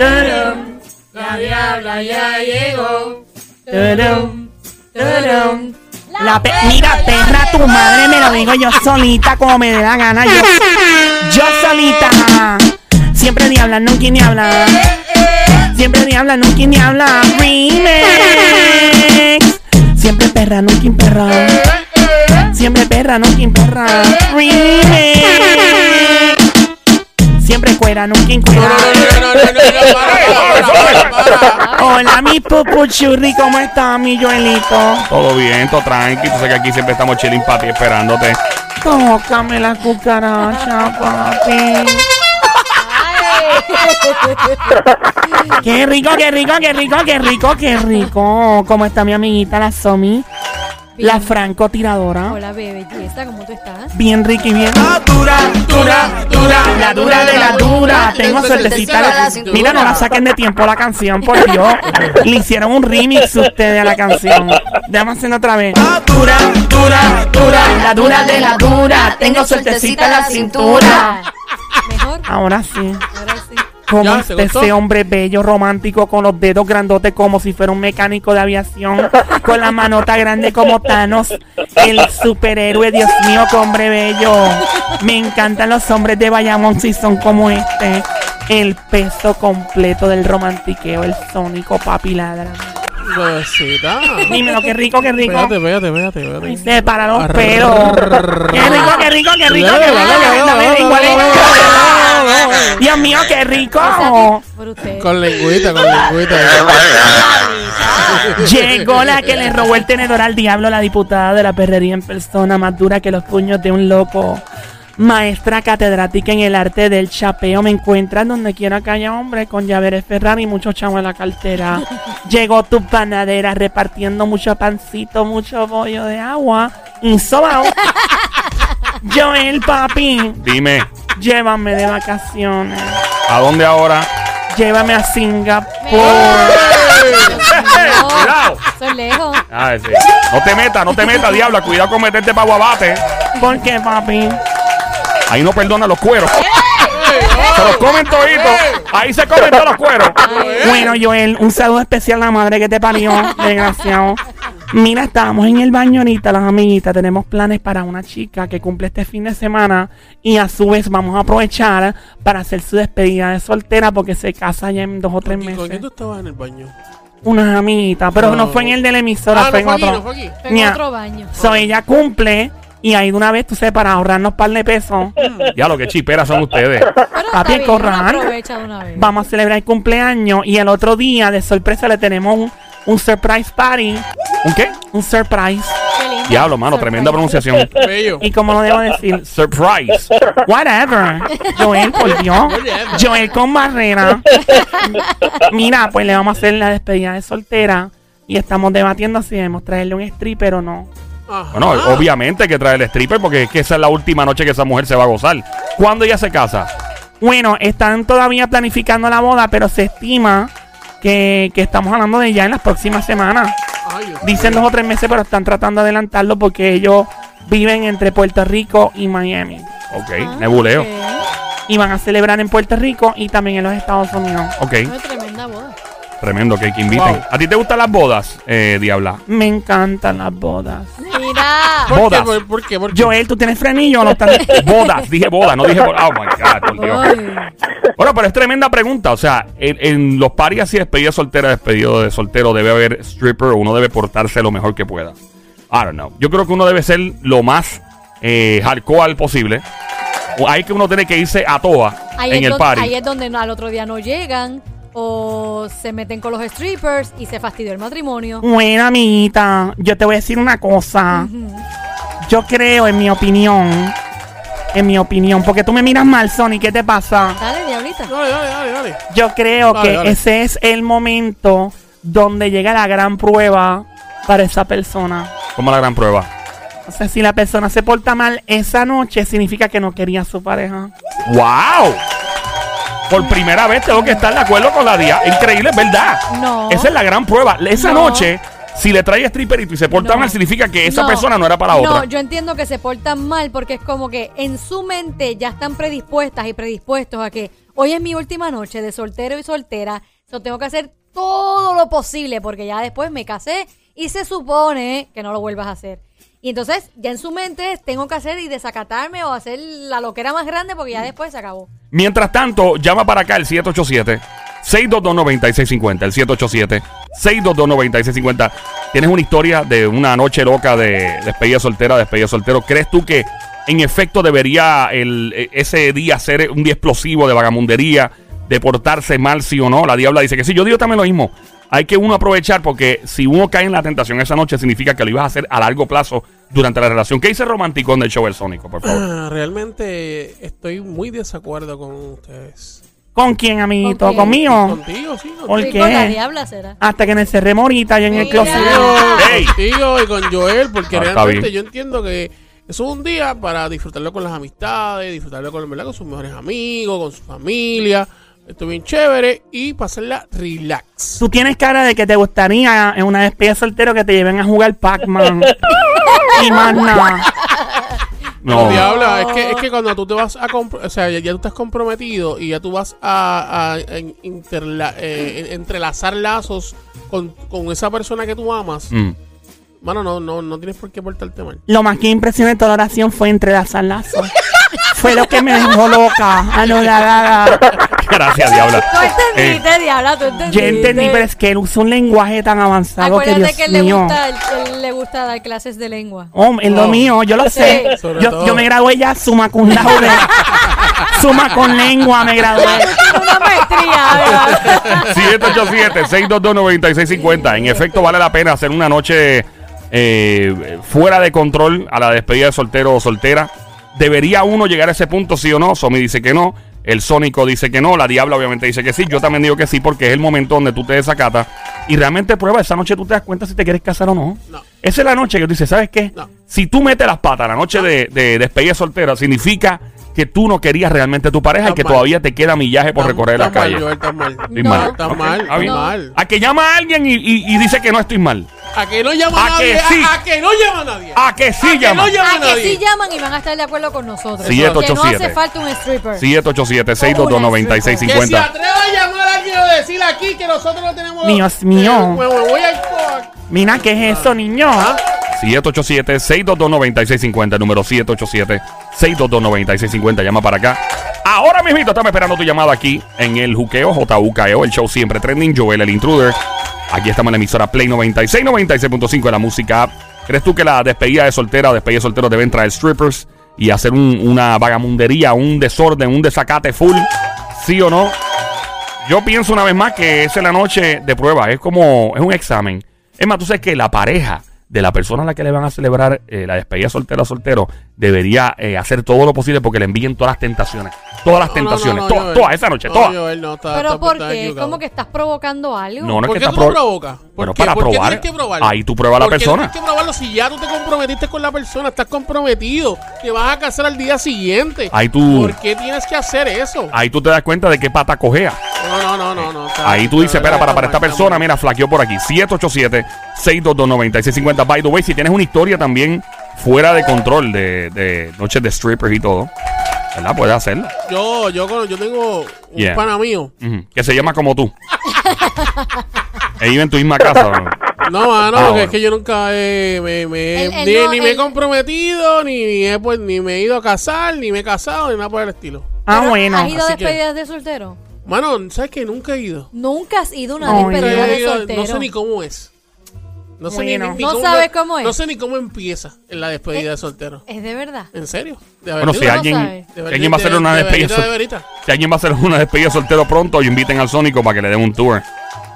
La diabla ya llegó. La pe- Mira, perra, tu madre me lo digo yo solita como me dé la gana. Yo, yo solita. Siempre diabla, nunca ni habla. Siempre diabla, nunca ni habla. Remix. Siempre perra, nunca perra. Siempre perra, nunca perra. Remix. Siempre cuera, nunca No, cuera. no, no, no, no, no, no, para, para, para, para. Hola, mi pupuchurri, ¿cómo está, mi Joelito? Todo bien, todo tranqui. Tú sabes que aquí siempre estamos chilling papi esperándote. Tócame la cucaracha, papi. Qué rico, qué rico, qué rico, qué rico, qué rico. ¿Cómo está mi amiguita, la Somi? La francotiradora. Hola, bebé, belleza, ¿cómo tú estás? Bien rica y bien dura, dura, dura, la dura de la dura. Tengo suertecita. La... Mira, no la saquen de tiempo la canción, por Dios. Le hicieron un remix ustedes a la canción. Déjame hacerlo otra vez. Dura, dura, dura, la dura de la dura. Tengo suertecita en la cintura. ¿Mejor? Ahora sí. Ahora sí. ¿Cómo Ya, ese hombre bello, romántico, con los dedos grandotes como si fuera un mecánico de aviación, con la manota grande como Thanos, el superhéroe, Dios mío, qué hombre bello. Me encantan los hombres de Bayamón si son como este. El peso completo del romantiqueo, el sónico papi ladra. Bebecita. Dímelo, qué rico, qué rico. Espérate, espérate, espérate, espérate. Se para los pelos. Qué rico, qué rico, qué rico, qué rico. Dios mío, qué rico. Con lengüita, con lengüita. Llegó la que le robó el tenedor al diablo, la diputada de la perrería en persona, más dura que los puños de un loco. Maestra catedrática en el arte del chapeo, me encuentran donde quiera que haya hombre con llaveres Ferrari y muchos chavos en la cartera. Llegó tu panadera repartiendo mucho pancito, mucho bollo de agua y sobao. Joel, papi, Dime, llévame de vacaciones. ¿a dónde ahora? Llévame a Singapur. No, Cuidado. es lejos. Ah, sí. No te metas, no te metas, diabla. Cuidado con meterte para guabate. ¿Por qué, papi? Ahí no perdona los cueros. Se los comen toditos. Ahí se comen todos los cueros. Bueno, Joel, un saludo especial a la madre que te parió, desgraciado. Mira, estábamos en el baño ahorita, las amiguitas. Tenemos planes para una chica que cumple este fin de semana. Y a su vez vamos a aprovechar para hacer su despedida de soltera porque se casa ya en dos o tres ¿Y ¿Con quién meses. tú estabas en el baño? Unas amiguitas, pero no, No. fue en el de la emisora, Ah, fue no en fue aquí, otro. no fue aquí. Tengo Ña. otro baño. So, ella cumple y ahí de una vez, tú sabes, para ahorrarnos par de pesos, Ya lo que chiperas son ustedes. Papi, corran. uno aprovecha de una vez. vamos a celebrar el cumpleaños y el otro día, de sorpresa, le tenemos un, un surprise party. ¿Un qué? Un surprise. Diablo, mano, Surprise. tremenda pronunciación. Bello. ¿Y cómo lo debo decir? Surprise. Whatever. Joel, por Dios. Joel con barrera. Mira, pues le vamos a hacer la despedida de soltera. Y estamos debatiendo si debemos traerle un stripper o no. Ajá. Bueno, obviamente hay que traer el stripper porque es que esa es la última noche que esa mujer se va a gozar. ¿Cuándo ella se casa? Bueno, están todavía planificando la boda, pero se estima que, que estamos hablando de ya en las próximas semanas. Dicen dos o tres meses, pero están tratando de adelantarlo porque ellos viven entre Puerto Rico y Miami. Ok, Ah, nebuleo. Y van a celebrar en Puerto Rico y también en los Estados Unidos. Ok, tremenda boda. tremendo que, que inviten. Wow. ¿A ti te gustan las bodas, eh, Diabla? Me encantan las bodas. Mira. ¿Por Bodas. qué? ¿Por, por qué? ¿Por qué? Joel, ¿tú tienes frenillo o no estás? Bodas, dije bodas, no dije bodas. Oh my God, por Dios. Bueno, pero es tremenda pregunta. O sea, en, en los paris así, despedida soltera, despedido de soltero, debe haber stripper o uno debe portarse lo mejor que pueda. I don't know. Yo creo que uno debe ser lo más eh, hardcore posible. Hay que uno tiene que irse a toa Ahí, en es el donde, party. ahí es donde al otro día no llegan o se meten con los strippers y se fastidió el matrimonio. Bueno, amiguita, yo te voy a decir una cosa. Yo creo, en mi opinión, en mi opinión, porque tú me miras mal, Sony, ¿qué te pasa? Dale, diablita. Dale, dale, dale, dale. Yo creo Dale, que dale. ese es el momento donde llega la gran prueba para esa persona. Como la gran prueba. O sea, si la persona se porta mal esa noche, significa que no quería a su pareja. ¡Wow! Por primera vez tengo que estar de acuerdo con la día. Increíble, es verdad. No. Esa es la gran prueba. Esa No. noche, si le trae stripperito y se porta No. mal, significa que esa No. persona no era para No, otra. yo entiendo que se portan mal porque es como que en su mente ya están predispuestas y predispuestos a que hoy es mi última noche de soltero y soltera, so tengo que hacer todo lo posible porque ya después me casé y se supone que no lo vuelvas a hacer. Y entonces ya en su mente tengo que hacer y desacatarme o hacer la loquera más grande porque ya después se acabó. Mientras tanto, llama para acá el 787-622-9650. El 787-622-9650. Tienes una historia de una noche loca de despedida soltera, despedida soltero. ¿Crees tú que en efecto debería el, e- ese día ser un día explosivo de vagamundería, de portarse mal, sí o no? La diabla dice que sí. Yo digo también lo mismo. Hay que uno aprovechar porque si uno cae en la tentación esa noche significa que lo ibas a hacer a largo plazo durante la relación. ¿Qué dice romántico del show El Sónico, por favor? Ah, Realmente estoy muy desacuerdo con ustedes. ¿Con quién, amiguito? ¿Con quién? ¿Conmigo? Contigo, sí. ¿Por Contigo, Y con la qué? diabla será. Hasta que nos cerremos ahorita allá en el Mira. closet. Ey. contigo y con Joel, porque Ah, está realmente bien. yo entiendo que eso es un día para disfrutarlo con las amistades, disfrutarlo con, ¿verdad? con sus mejores amigos, con su familia. Esto es bien chévere y pasarla relax. Tú tienes cara de que te gustaría en una despedida soltero que te lleven a jugar Pac-Man. y más nada. No. No, diabla, es que, es que cuando tú te vas a compro- o sea, ya, ya tú estás comprometido y ya tú vas a, interla- eh, en- entrelazar lazos con, con esa persona que tú amas, Mm. mano, no, no, no tienes por qué portarte mal. Lo más que impresionó de toda la oración fue entrelazar lazos. Fue lo que me dejó loca. Anodada. Gracias, diabla. Tú entendiste, diabla, tú entendiste. Yo entendí, pero es que él usa un lenguaje tan avanzado que Acuérdate Dios que él le, mío. gusta, él, él le gusta dar clases de lengua. Oh, es lo Oh. mío, yo lo sé. Sobre Yo, todo. yo me gradué ya suma cum laude. suma con lengua me gradué. Una maestría, ¿verdad? 787-622-9650. En efecto, vale la pena hacer una noche eh, fuera de control a la despedida de soltero o soltera. ¿Debería uno llegar a ese punto, sí o no? Somi dice que no. El Sónico dice que no. La Diabla obviamente dice que sí. Yo también digo que sí porque es el momento donde tú te desacatas y realmente prueba. Esa noche tú te das cuenta si te quieres casar o no. No. Esa es la noche que tú dices, ¿sabes qué? No. Si tú metes las patas la noche de, de despedida soltera, significa que tú no querías realmente a tu pareja y que mal. todavía te queda millaje por recorrer la estás mal, calle. Joel, estás mal. Estoy No. mal. Estás Ok, mal, está mal. A que llama a alguien y, y- y dice que no estoy mal. A que no llama A a nadie. que sí. A, a que no llama a nadie. A que sí A que llama. no llama a A que nadie. sí llaman y van a estar de acuerdo con nosotros. Sí, que no 787. hace falta un stripper. 787-622-9650. Que se atreva a llamar a alguien a decir aquí que nosotros no tenemos. Dios mío. Eh, me, me voy co- Mira, ¿qué es eso, niño? ¿Ah? 787-622-9650. Número 787-622-9650. Llama para acá. Ahora mismito estamos esperando tu llamada aquí en el Juqueo, JUKEO, el show siempre trending. Joel, el intruder. Aquí estamos en la emisora Play 96, 96.5 de la música. ¿Crees tú que la despedida de soltera despedida de soltero deben traer strippers y hacer un- una vagamundería, un desorden, un desacate full? ¿Sí o no? Yo pienso una vez más que esa es la noche de prueba. Es como, es un examen. Es más, tú sabes que la pareja de la persona a la que le van a celebrar eh, la despedida soltera o soltero debería eh, hacer todo lo posible porque le envíen todas las tentaciones. Todas las No, no, no, tentaciones. no, todas, todas, esa noche, No, todas. Joel, no, está- Pero está- ¿por está qué? ¿Cómo que estás provocando algo? No, no es ¿Por que qué tú lo pro- provocas? ¿Por Bueno, qué? para ¿Por qué probar. tienes que probarlo? Ahí tú pruebas a la ¿Por qué persona. tienes que probarlo si ya tú te comprometiste con la persona? Estás comprometido. Te vas a casar al día siguiente. Ahí tú- ¿Por qué tienes que hacer eso? Ahí tú te das cuenta de qué pata cojea. No, no, no, no. no Ahí tú dices, espera, para, para esta persona, mira, flaqueó por aquí. 787-622-9650. By the way, si tienes una historia también fuera de control de, de noches de strippers y todo, ¿verdad? Puedes hacerlo. Yo, yo, yo tengo un Yeah. pana mío. Ujú. Que se llama como tú. Él vive en tu misma casa. ¿no? No, mano, Ah, porque bueno. es que yo nunca he- me, me- él ni, no, ni me he comprometido, ni, ni, he, pues, ni me he ido a casar, ni me he casado, ni nada por el estilo. Ah, Pero, bueno. ¿Has ido a así que- despedidas de soltero? Mano, ¿sabes que Nunca he ido. Nunca has ido a una Oye. despedida de soltero. no sé ni cómo es. No sé ni, Bueno. ni ¿No cómo sabes cómo es? No sé ni cómo empieza en la despedida de soltero. Es de verdad. ¿En serio? De Bueno, verdad. si no alguien, sabes. si alguien va a hacer una despedida de sol- verita. si alguien va a hacer una despedida soltero pronto, inviten al Sónico para que le den un tour.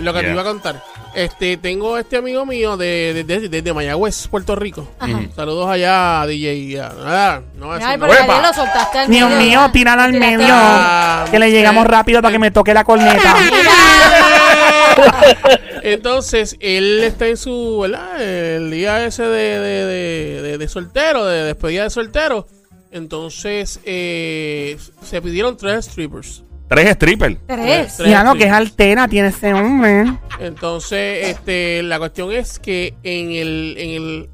Lo que Yeah. te iba a contar. Este, tengo este amigo mío de, de, de- desde Mayagüez, Puerto Rico. Ajá. Saludos allá, DJ. nada, no decir Ay, pero ya lo soltaste al Dios medio, mío, tírala al medio. Ah, Que le llegamos eh, rápido para que me toque la corneta. Entonces, él está en su, ¿verdad? El día ese de, de, de, de- de soltero, de despedida de soltero. Entonces, eh, se pidieron tres strippers. Tres strippers. Tres. Tres Ya no, que es altera tiene ese hombre. Entonces, este, la cuestión es que en el, en el,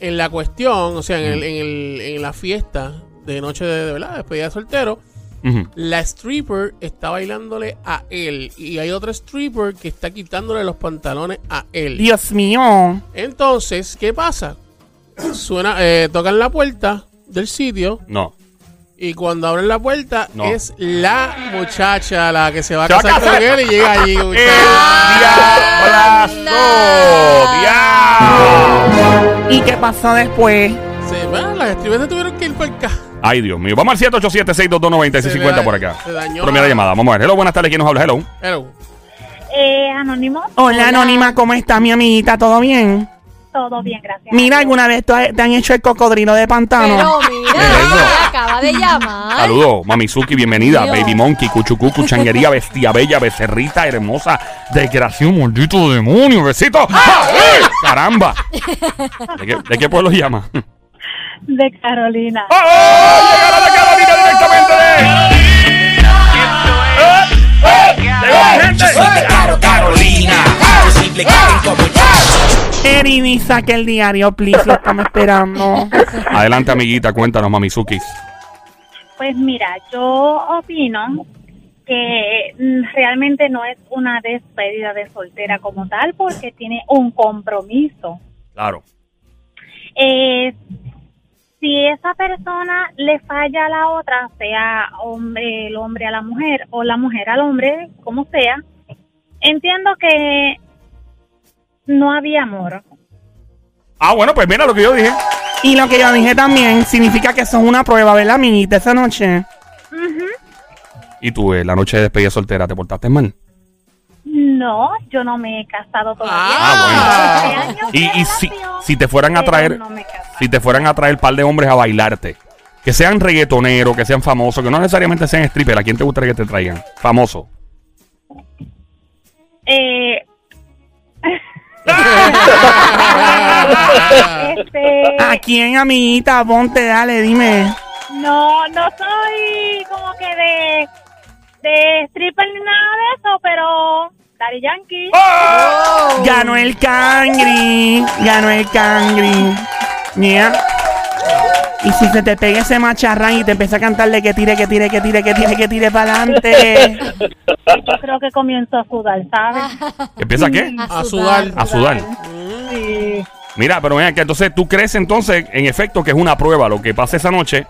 en la cuestión, o sea, en, el, en, el, en la fiesta de noche de, de verdad, despedida de soltero. La stripper está bailándole a él y hay otra stripper que está quitándole los pantalones a él. Dios mío. Entonces, ¿qué pasa? Suena, eh, tocan la puerta del sitio No. Y cuando abren la puerta No. es la muchacha la que se va a Se va a casar con casar. él y llega allí. ¡El muchacha. diablazo! ¡Diablo! ¿Y qué pasó después? Se, bueno, las se tuvieron que ir por acá. Ay, Dios mío. Vamos al 787-622-9650 por acá. Se dañó Primera la- llamada. Vamos a ver. Hello, buenas tardes. ¿Quién nos habla? Hello. Hello. Eh, Anónimo, Hola, Hola. Anónima, ¿cómo está mi amiguita? ¿Todo bien? Todo bien, gracias. Mira, ¿alguna vez te han hecho el cocodrilo de pantano? Pero ¿Qué es mira, acaba de llamar. Saludos, Mamizuki, bienvenida. Dios. Baby Monkey, Cuchucucu, Changuería, Bestia Bella, Becerrita, Hermosa, Desgraciado, maldito demonio, besito. ¡Ay! ¡Caramba! ¿De qué, de qué pueblo llama? De Carolina. ¡Oh! ¡Llegaron a Carolina directamente de... ¡Eh! ¡Eh! ¡Llegó la gente! Carolina, posible que estén como yo. Erini, saque el diario, please, lo estamos esperando. Adelante, amiguita, cuéntanos, Mamizuki. Pues mira, yo opino que mm, realmente no es una despedida de soltera como tal porque tiene un compromiso. Claro. Eh, si esa persona le falla a la otra, sea hombre, el hombre a la mujer o la mujer al hombre, como sea, entiendo que no había amor. Ah, bueno, pues mira lo que yo dije. Y lo que yo dije también significa que eso es una prueba, ¿verdad, amiguita, esa noche? Ujú. ¿Y tú, eh, la noche de despedida soltera, te portaste mal? No, yo no me he casado todavía. Ah, años Y, y si, si te fueran a traer, no si te fueran a traer par de hombres a bailarte, que sean reggaetoneros, que sean famosos, que no necesariamente sean stripper, ¿a quién te gustaría que te traigan? Famoso. Eh, este, ¿A quién, amiguita? Ponte, dale, dime. no, no soy como que de, de stripper ni nada de eso, pero Daddy Yankee. ¡Oh! Ganó el cangri. Ganó el cangri. Yeah. Y si se te pega ese macharrán y te empieza a cantarle que tire, que tire, que tire, que tire, que tire para adelante. Yo creo que comienzo a sudar, ¿sabes? ¿Empieza qué? A sudar. A sudar. Sí. Mira, pero mira que entonces tú crees entonces, en efecto, que es una prueba lo que pasa esa noche.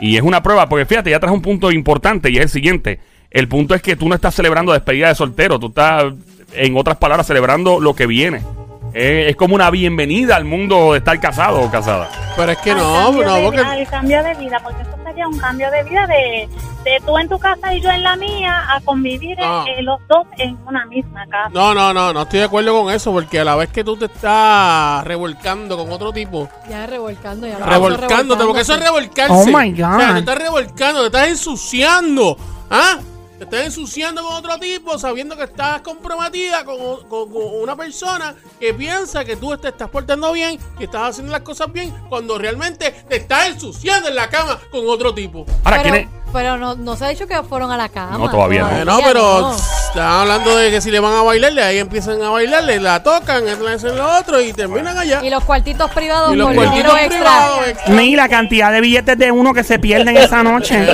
Y es una prueba, porque fíjate, ya traes un punto importante y es el siguiente. El punto es que tú no estás celebrando despedida de soltero, tú estás, en otras palabras, celebrando lo que viene. Eh, es como una bienvenida al mundo de estar casado o casada. Pero es que Al no, no, de- porque al cambio de vida, porque eso sería un cambio de vida de, de tú en tu casa y yo en la mía a convivir No. eh, los dos en una misma casa. No, no, no, no estoy de acuerdo con eso, porque a la vez que tú te estás revolcando con otro tipo, Ya revolcando, ya lo revolcándote, porque eso es revolcarse. Oh, my God. O sea, te estás revolcando, te estás ensuciando. ¿Ah? Te estás ensuciando con otro tipo sabiendo que estás comprometida con, con- con una persona que piensa que tú te estás portando bien, que estás haciendo las cosas bien, cuando realmente te estás ensuciando en la cama con otro tipo. Ahora, ¿quién es? Pero no, no se ha dicho que fueron a la cama. No, todavía no. Bueno, pero están hablando de que si le van a bailarle, ahí empiezan a bailarle, la tocan, hacen lo otro y terminan allá. Y los cuartitos privados Y los cuartitos extra. privados, extra. Ni la cantidad de billetes de uno que se pierden esa noche.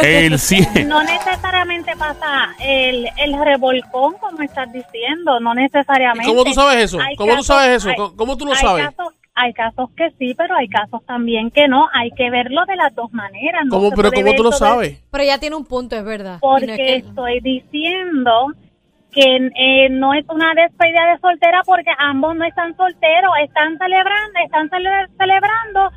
El 100. No necesariamente pasa el, el revolcón, como estás diciendo, no necesariamente. ¿Cómo tú sabes eso? ¿Cómo tú sabes eso? hay- ¿Cómo- tú lo hay sabes? Casos, hay casos que sí, pero hay casos también que no. Hay que verlo de las dos maneras. no ¿Cómo, pero ¿cómo tú lo sabes? Pero ya tiene un punto, es verdad. Porque no es que- estoy diciendo que eh, no es una despedida de soltera porque ambos no están solteros, están celebrando, están cele- celebrando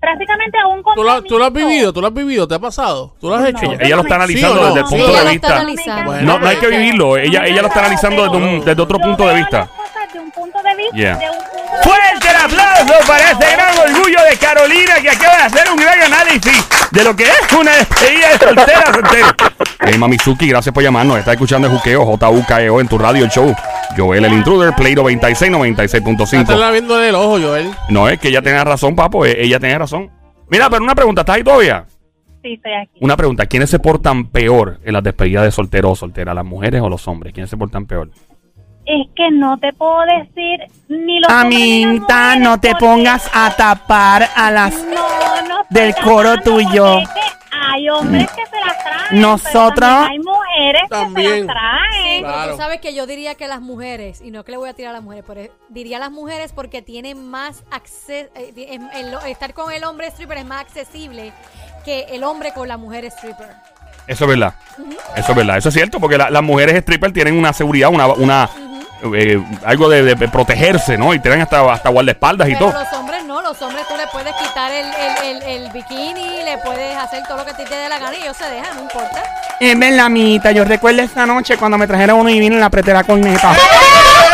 prácticamente un ¿Tú lo, tú lo has vivido? ¿Tú lo has vivido? ¿Te ha pasado? ¿Tú lo has hecho? No. Ella lo está analizando ¿Sí o no? desde el punto de vista. Bueno, No, no hay que vivirlo. Ella, ella lo está analizando desde, un- desde otro Yo punto de vista. las cosas de un punto de vista, Yeah. de un aplauso para este gran orgullo de Carolina que acaba de hacer un gran análisis de lo que es una despedida de soltera soltero. Hey, Mamizuki, gracias por llamarnos. Está escuchando el juqueo JUKEO en tu radio el show. Joel el intruder, Play 96, 96.5. Estás viendo del ojo, Joel. No, es que ella tenía razón, papo. eh, Ella tenía razón. Mira, pero una pregunta, ¿estás ahí todavía? Sí, estoy aquí. Una pregunta, ¿quiénes se portan peor en las despedidas de soltero o soltera? ¿Las mujeres o los hombres? ¿Quiénes se portan peor? Es que no te puedo decir ni Amiguita, mujeres, no te pongas a tapar a las... No, no del coro tuyo. es que hay hombres que se las traen. Nosotros- pero también hay mujeres que También. se las traen. Sí, Claro. tú sabes que yo diría que las mujeres, y no que le voy a tirar a las mujeres, pero diría las mujeres porque tienen más acceso, estar con el hombre stripper es más accesible que el hombre con la mujer stripper. Eso es verdad. Eso es verdad. Eso es cierto, porque la- las mujeres stripper tienen una seguridad, una, una eh, algo de, de protegerse, ¿no? Y tienen hasta, hasta guardaespaldas y Pero todo. los hombres no, los hombres tú le puedes quitar el, el, el, el bikini, le puedes hacer todo lo que te dé la gana y ellos se dejan, no importa. Es verdad, amiguita. Yo recuerdo esa noche cuando me trajeron uno y vino apreté la corneta.